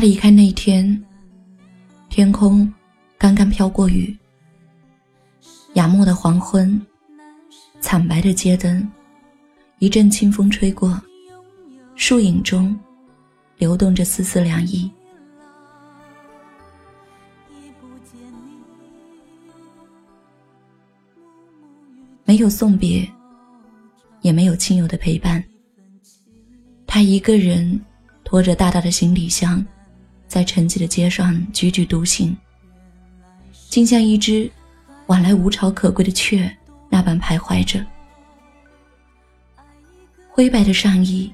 他离开那天，天空刚刚飘过雨。雅漠的黄昏，惨白的街灯，一阵清风吹过，树影中流动着丝丝凉意。没有送别，也没有亲友的陪伴，他一个人拖着大大的行李箱，在沉寂的街上踽踽独行，竟像一只。晚来无巢可归的雀，那般徘徊着。灰白的上衣，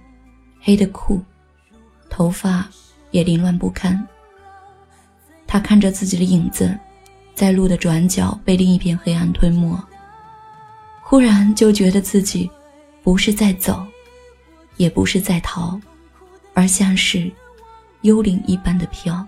黑的裤，头发也凌乱不堪。他看着自己的影子，在路的转角被另一片黑暗吞没。忽然就觉得自己，不是在走，也不是在逃，而像是幽灵一般的飘。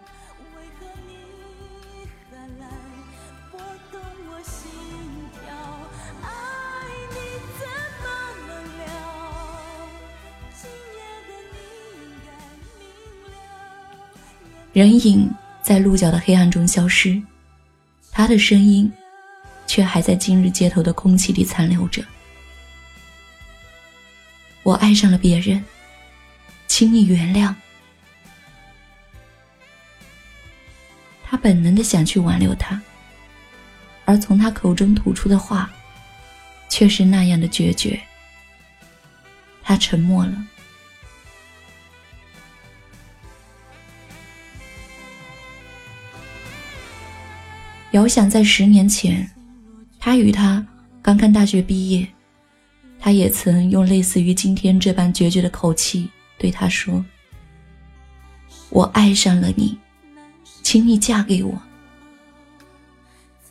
人影在鹿角的黑暗中消失，他的声音却还在今日街头的空气里残留着。我爱上了别人，请你原谅。他本能的想去挽留他，而从他口中吐出的话，却是那样的决绝。他沉默了。遥想在十年前，他与他刚刚大学毕业，他也曾用类似于今天这般决绝的口气对他说：“我爱上了你，请你嫁给我。”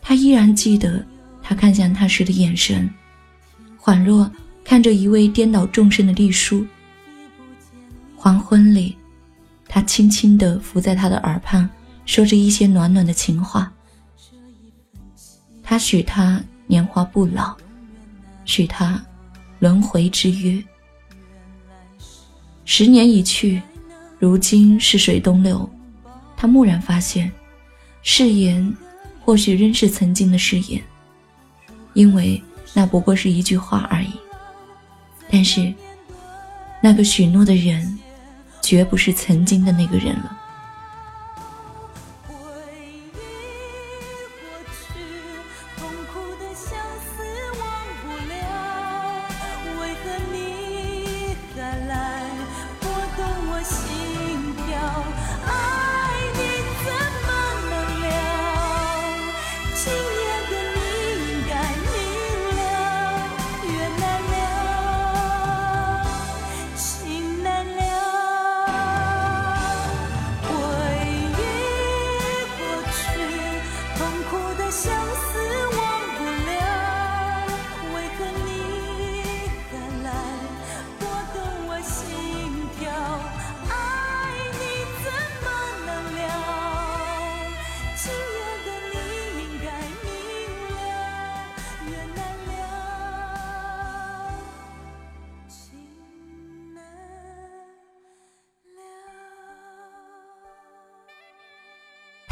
他依然记得他看向他时的眼神，恍若看着一位颠倒众生的隶书。黄昏里，他轻轻地伏在他的耳畔，说着一些暖暖的情话。他许他年华不老，许他轮回之约。十年已去，如今逝水东流，他蓦然发现，誓言或许仍是曾经的誓言，因为那不过是一句话而已。但是，那个许诺的人，绝不是曾经的那个人了。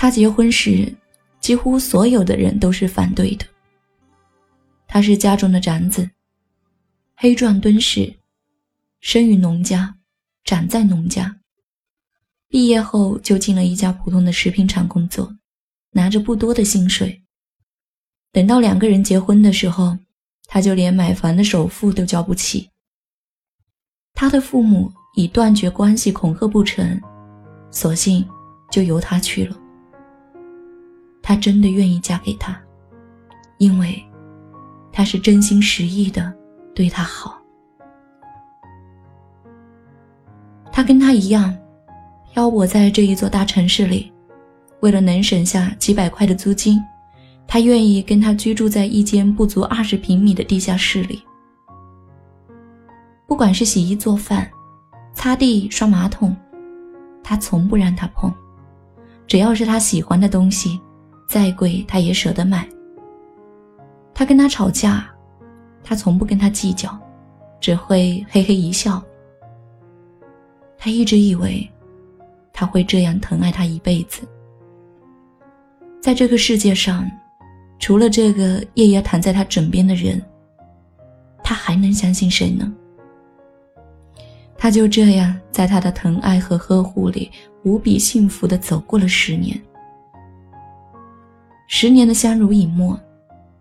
他结婚时，几乎所有的人都是反对的。他是家中的长子，黑壮敦实，生于农家，长在农家。毕业后就进了一家普通的食品厂工作，拿着不多的薪水。等到两个人结婚的时候，他就连买房的首付都交不起。他的父母以断绝关系恐吓不成，索性就由他去了。她真的愿意嫁给他，因为他是真心实意的对她好。他跟他一样，漂泊在这一座大城市里，为了能省下几百块的租金，他愿意跟他居住在一间不足二十平米的地下室里。不管是洗衣做饭、擦地刷马桶，他从不让他碰，只要是他喜欢的东西。再贵，他也舍得买。他跟他吵架，他从不跟他计较，只会嘿嘿一笑。他一直以为，他会这样疼爱他一辈子。在这个世界上，除了这个夜夜躺在他枕边的人，他还能相信谁呢？他就这样在他的疼爱和呵护里，无比幸福的走过了十年。十年的相濡以沫，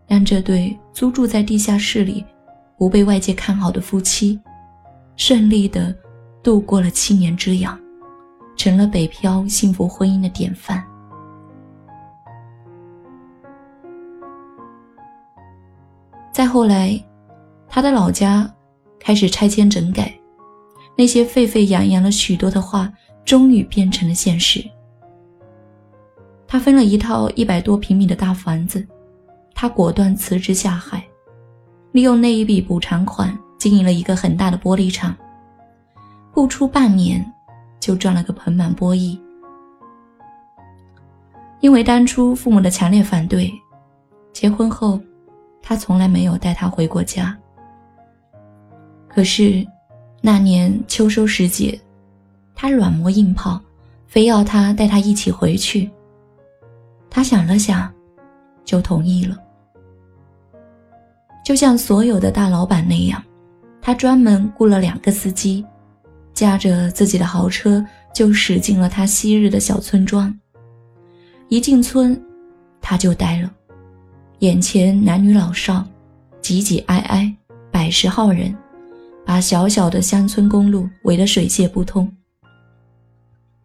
让这对租住在地下室里、不被外界看好的夫妻，顺利的度过了七年之痒，成了北漂幸福婚姻的典范。再后来，他的老家开始拆迁整改。那些沸沸扬扬了许多的话，终于变成了现实。他分了一套一百多平米的大房子，他果断辞职下海，利用那一笔补偿款经营了一个很大的玻璃厂，不出半年就赚了个盆满钵溢。因为当初父母的强烈反对，结婚后，他从来没有带她回过家。可是。那年秋收时节，他软磨硬泡，非要他带他一起回去。他想了想，就同意了。就像所有的大老板那样，他专门雇了两个司机，驾着自己的豪车就驶进了他昔日的小村庄。一进村，他就呆了，眼前男女老少，挤挤挨挨，百十号人。把小小的乡村公路围得水泄不通。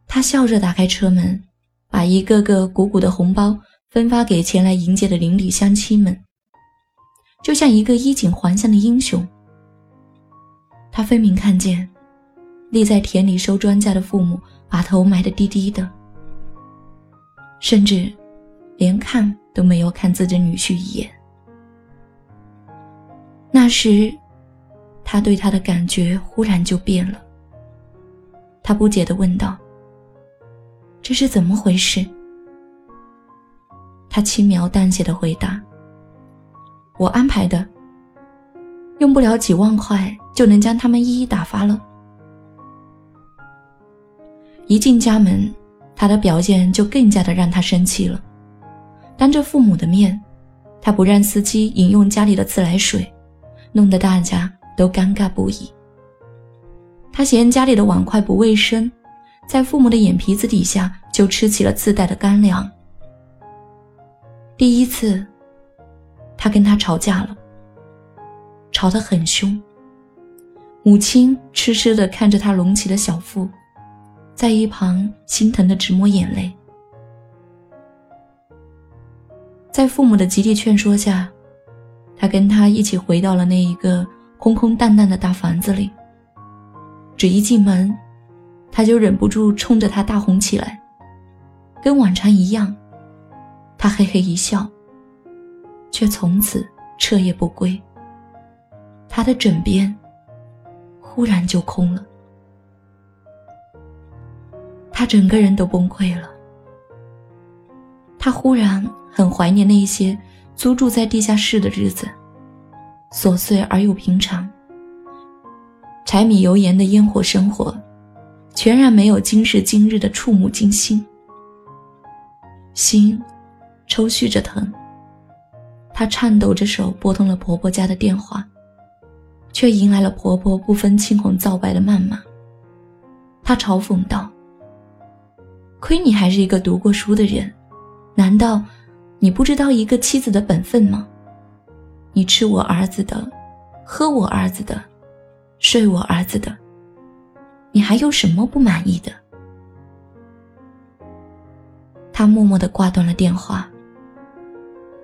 他笑着打开车门，把一个个鼓鼓的红包分发给前来迎接的邻里乡亲们，就像一个衣锦还乡的英雄。他分明看见，立在田里收庄稼的父母把头埋得低低的，甚至连看都没有看自己女婿一眼。那时。他对他的感觉忽然就变了。他不解地问道：“这是怎么回事？”他轻描淡写的回答：“我安排的，用不了几万块就能将他们一一打发了。”一进家门，他的表现就更加的让他生气了。当着父母的面，他不让司机饮用家里的自来水，弄得大家。都尴尬不已。他嫌家里的碗筷不卫生，在父母的眼皮子底下就吃起了自带的干粮。第一次，他跟他吵架了，吵得很凶。母亲痴痴地看着他隆起的小腹，在一旁心疼的直抹眼泪。在父母的极力劝说下，他跟他一起回到了那一个。空空荡荡的大房子里，只一进门，他就忍不住冲着他大吼起来。跟往常一样，他嘿嘿一笑，却从此彻夜不归。他的枕边忽然就空了，他整个人都崩溃了。他忽然很怀念那些租住在地下室的日子。琐碎而又平常，柴米油盐的烟火生活，全然没有今时今日的触目惊心。心抽搐着疼，她颤抖着手拨通了婆婆家的电话，却迎来了婆婆不分青红皂白的谩骂。她嘲讽道：“亏你还是一个读过书的人，难道你不知道一个妻子的本分吗？”你吃我儿子的，喝我儿子的，睡我儿子的，你还有什么不满意的？他默默的挂断了电话，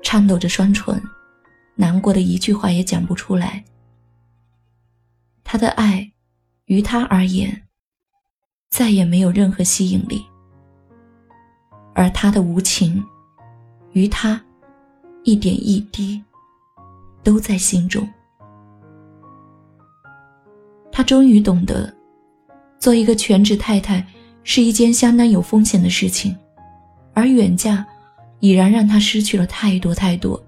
颤抖着双唇，难过的一句话也讲不出来。他的爱，于他而言，再也没有任何吸引力，而他的无情，于他，一点一滴。都在心中。他终于懂得，做一个全职太太是一件相当有风险的事情，而远嫁已然让她失去了太多太多。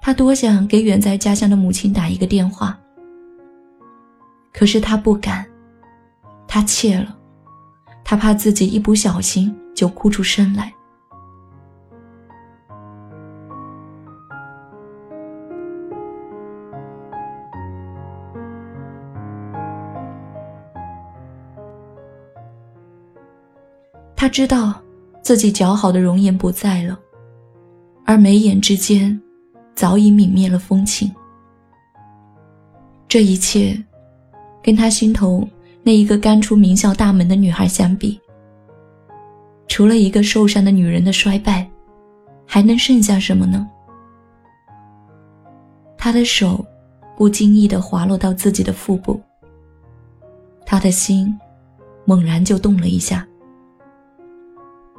她多想给远在家乡的母亲打一个电话，可是她不敢，她怯了，她怕自己一不小心就哭出声来。知道自己姣好的容颜不在了，而眉眼之间早已泯灭了风情。这一切，跟他心头那一个刚出名校大门的女孩相比，除了一个受伤的女人的衰败，还能剩下什么呢？他的手不经意地滑落到自己的腹部，他的心猛然就动了一下。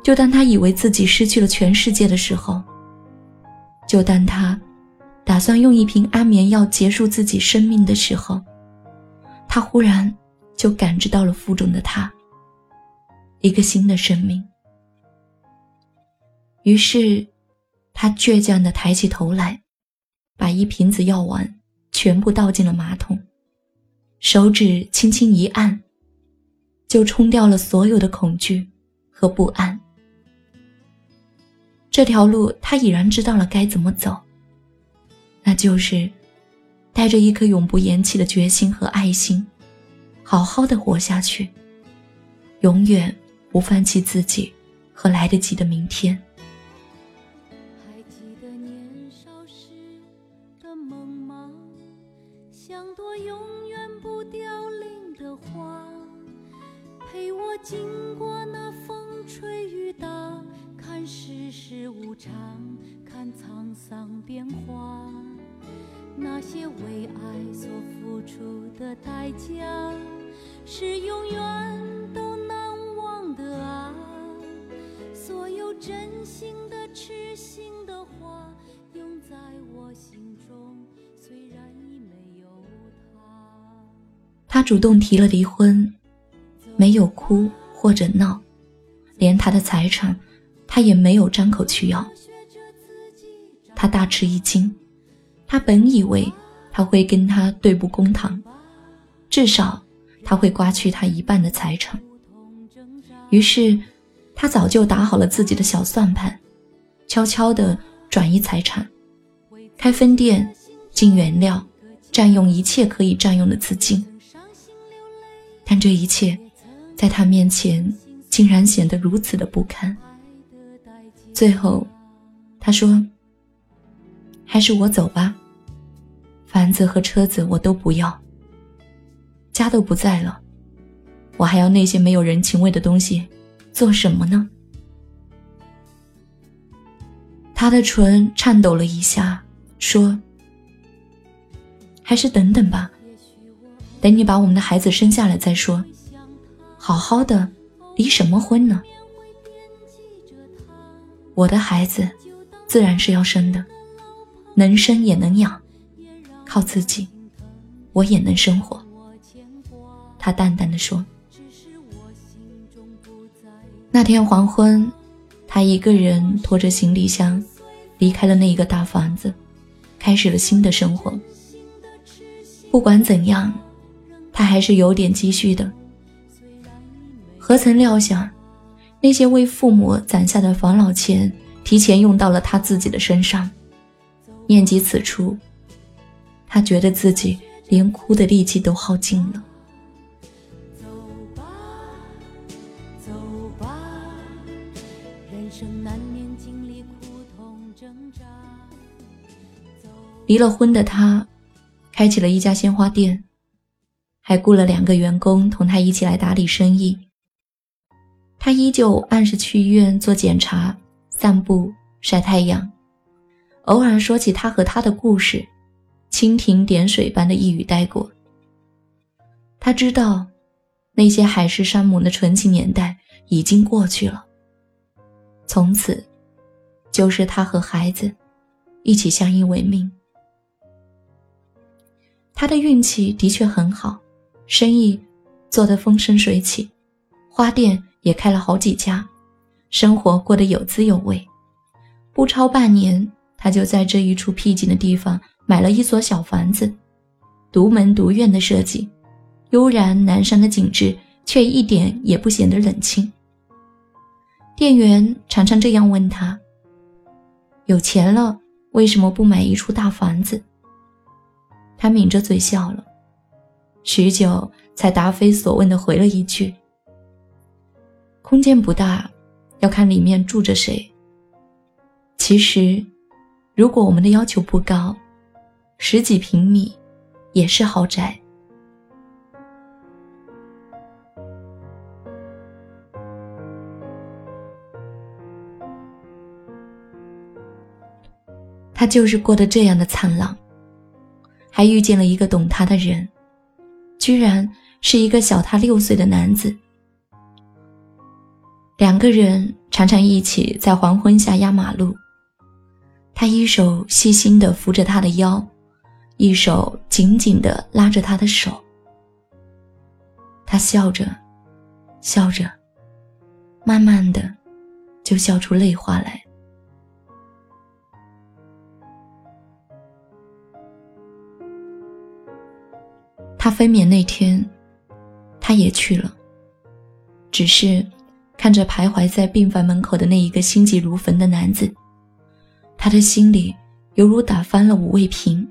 就当他以为自己失去了全世界的时候，就当他打算用一瓶安眠药结束自己生命的时候，他忽然就感知到了腹中的他，一个新的生命。于是，他倔强地抬起头来，把一瓶子药丸全部倒进了马桶，手指轻轻一按，就冲掉了所有的恐惧和不安。这条路，他已然知道了该怎么走。那就是带着一颗永不言弃的决心和爱心，好好的活下去，永远不放弃自己和来得及的明天。他主动提了离婚，没有哭或者闹，连他的财产。他也没有张口去要，他大吃一惊。他本以为他会跟他对簿公堂，至少他会刮去他一半的财产。于是，他早就打好了自己的小算盘，悄悄地转移财产，开分店，进原料，占用一切可以占用的资金。但这一切，在他面前竟然显得如此的不堪。最后，他说：“还是我走吧。房子和车子我都不要，家都不在了，我还要那些没有人情味的东西，做什么呢？”他的唇颤抖了一下，说：“还是等等吧，等你把我们的孩子生下来再说。好好的，离什么婚呢？”我的孩子，自然是要生的，能生也能养，靠自己，我也能生活。他淡淡的说。那天黄昏，他一个人拖着行李箱，离开了那一个大房子，开始了新的生活。不管怎样，他还是有点积蓄的。何曾料想？那些为父母攒下的防老钱，提前用到了他自己的身上。念及此处，他觉得自己连哭的力气都耗尽了。离了婚的他，开起了一家鲜花店，还雇了两个员工同他一起来打理生意。他依旧按时去医院做检查、散步、晒太阳，偶尔说起他和他的故事，蜻蜓点水般的一语带过。他知道，那些海誓山盟的纯情年代已经过去了，从此，就是他和孩子一起相依为命。他的运气的确很好，生意做得风生水起，花店。也开了好几家，生活过得有滋有味。不超半年，他就在这一处僻静的地方买了一所小房子，独门独院的设计，悠然南山的景致却一点也不显得冷清。店员常常这样问他：“有钱了，为什么不买一处大房子？”他抿着嘴笑了，许久才答非所问的回了一句：“空间不大，要看里面住着谁。其实，如果我们的要求不高，十几平米也是豪宅。”他就是过得这样的灿烂，还遇见了一个懂他的人，居然是一个小他六岁的男子。两个人常常一起在黄昏下压马路，他一手细心地扶着他的腰，一手紧紧地拉着他的手。他笑着，笑着，慢慢的，就笑出泪花来。分娩那天，他也去了。只是看着徘徊在病房门口的那一个心急如焚的男子，他的心里犹如打翻了五味瓶，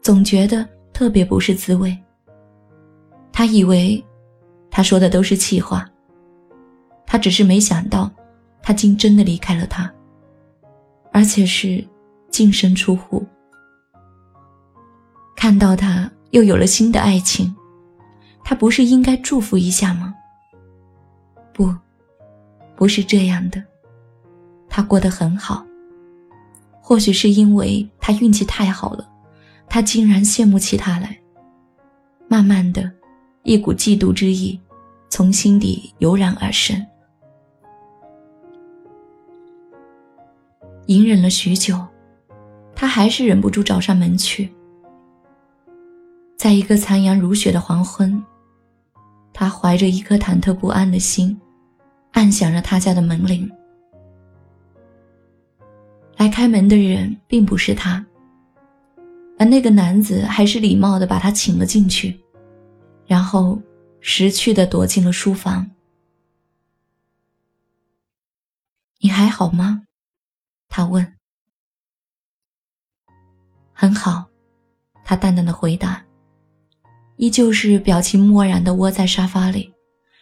总觉得特别不是滋味。他以为他说的都是气话，他只是没想到，他竟真的离开了他，而且是净身出户。看到他。又有了新的爱情，他不是应该祝福一下吗？不，不是这样的。他过得很好，或许是因为他运气太好了，他竟然羡慕起他来。慢慢的，一股嫉妒之意从心底油然而生。隐忍了许久，他还是忍不住找上门去。在一个残阳如血的黄昏，他怀着一颗忐忑不安的心，按响了他家的门铃。来开门的人并不是他，而那个男子还是礼貌的把他请了进去，然后识趣的躲进了书房。你还好吗？他问。很好，他淡淡的回答。依旧是表情漠然的窝在沙发里，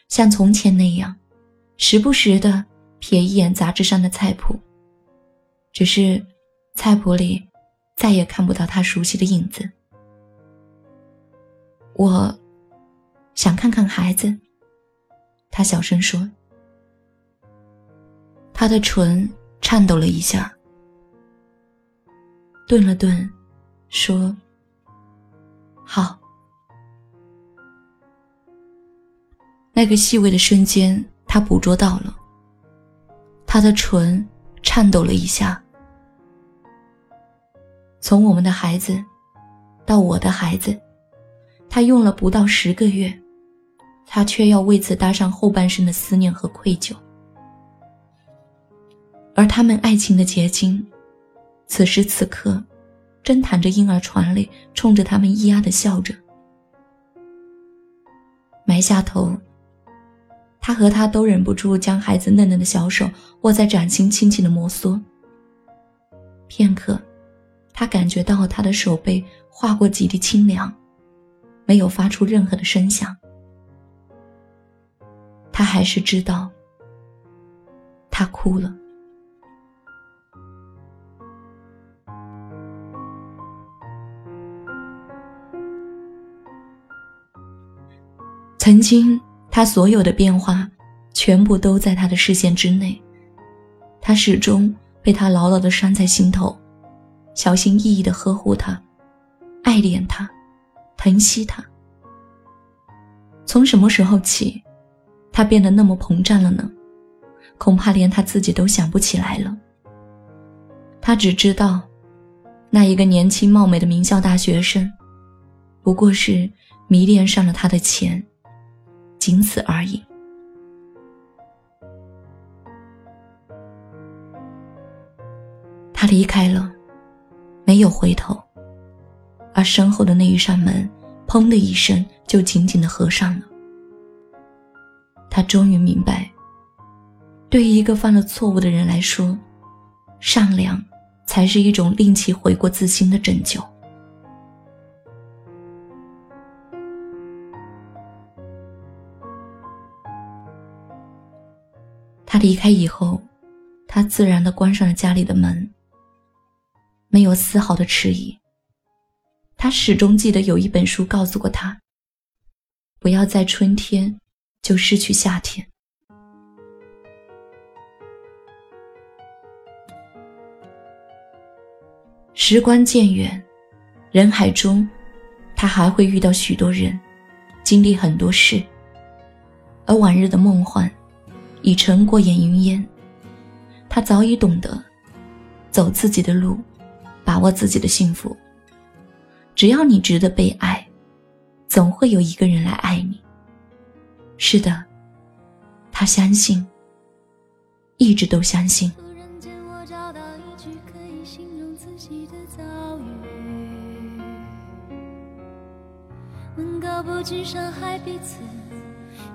像从前那样，时不时的瞥一眼杂志上的菜谱。只是，菜谱里再也看不到他熟悉的影子。我，想看看孩子。他小声说。他的唇颤抖了一下，顿了顿，说：“好。”那个细微的瞬间，他捕捉到了。他的唇颤抖了一下。从我们的孩子，到我的孩子，他用了不到十个月，他却要为此搭上后半生的思念和愧疚。而他们爱情的结晶，此时此刻，正躺着婴儿床里，冲着他们咿呀的笑着，埋下头。他和他都忍不住将孩子嫩嫩的小手握在掌心，轻轻的摩挲。片刻，他感觉到他的手背划过几滴清凉，没有发出任何的声响。他还是知道，他哭了。曾经。他所有的变化，全部都在他的视线之内。他始终被他牢牢的拴在心头，小心翼翼的呵护他，爱恋他，疼惜他。从什么时候起，他变得那么膨胀了呢？恐怕连他自己都想不起来了。他只知道，那一个年轻貌美的名校大学生，不过是迷恋上了他的钱。仅此而已。他离开了，没有回头，而身后的那一扇门，砰的一声就紧紧的合上了。他终于明白，对于一个犯了错误的人来说，善良才是一种令其悔过自新的拯救。离开以后，他自然的关上了家里的门，没有丝毫的迟疑。他始终记得有一本书告诉过他：不要在春天就失去夏天。时光渐远，人海中，他还会遇到许多人，经历很多事，而往日的梦幻。已成过眼云烟，他早已懂得走自己的路，把握自己的幸福。只要你值得被爱，总会有一个人来爱你。是的，他相信，一直都相信。能够不去伤害彼此。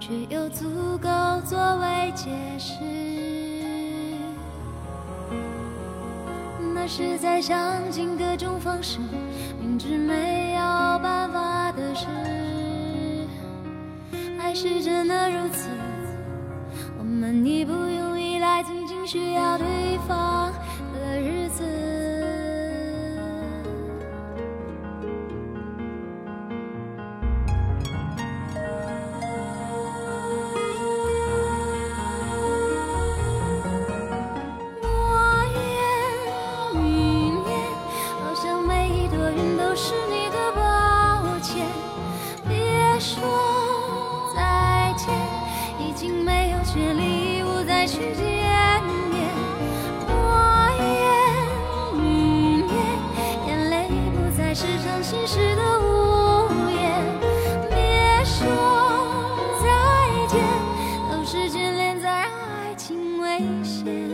却又足够作为解释，那是在想尽各种方式，明知没有办法的事，爱是真的如此。我们已不用依赖，仅仅需要对方的日子。找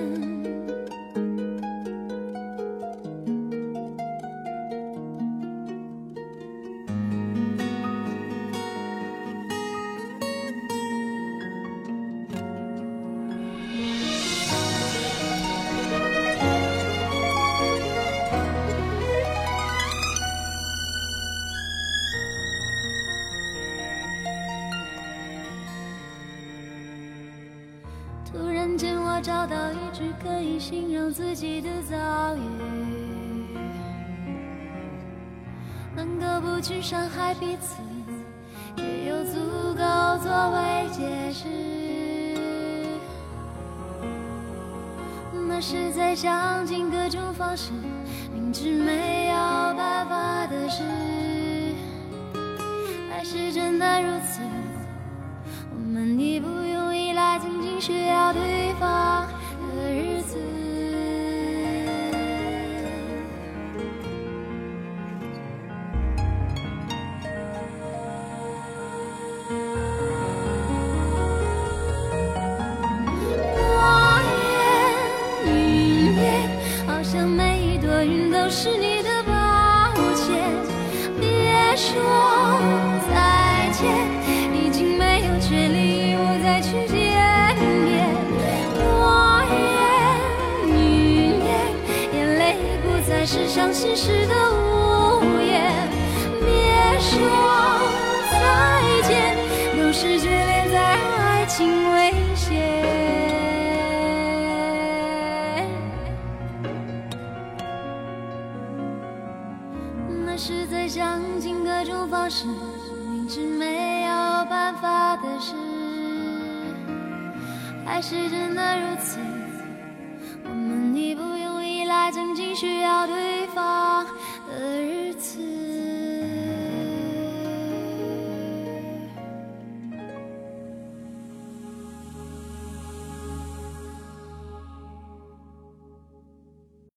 形容自己的遭遇，能够不去伤害彼此，也有足够作为解释。那是在想尽各种方式，明知没有办法的事，还是真的如此。我们已不用依赖，仅仅需要对方。是伤心时的无言，别说再见，都是眷恋在爱情危险。那是在想尽各种方式，明知没有办法的事，还是真的如此。需要对。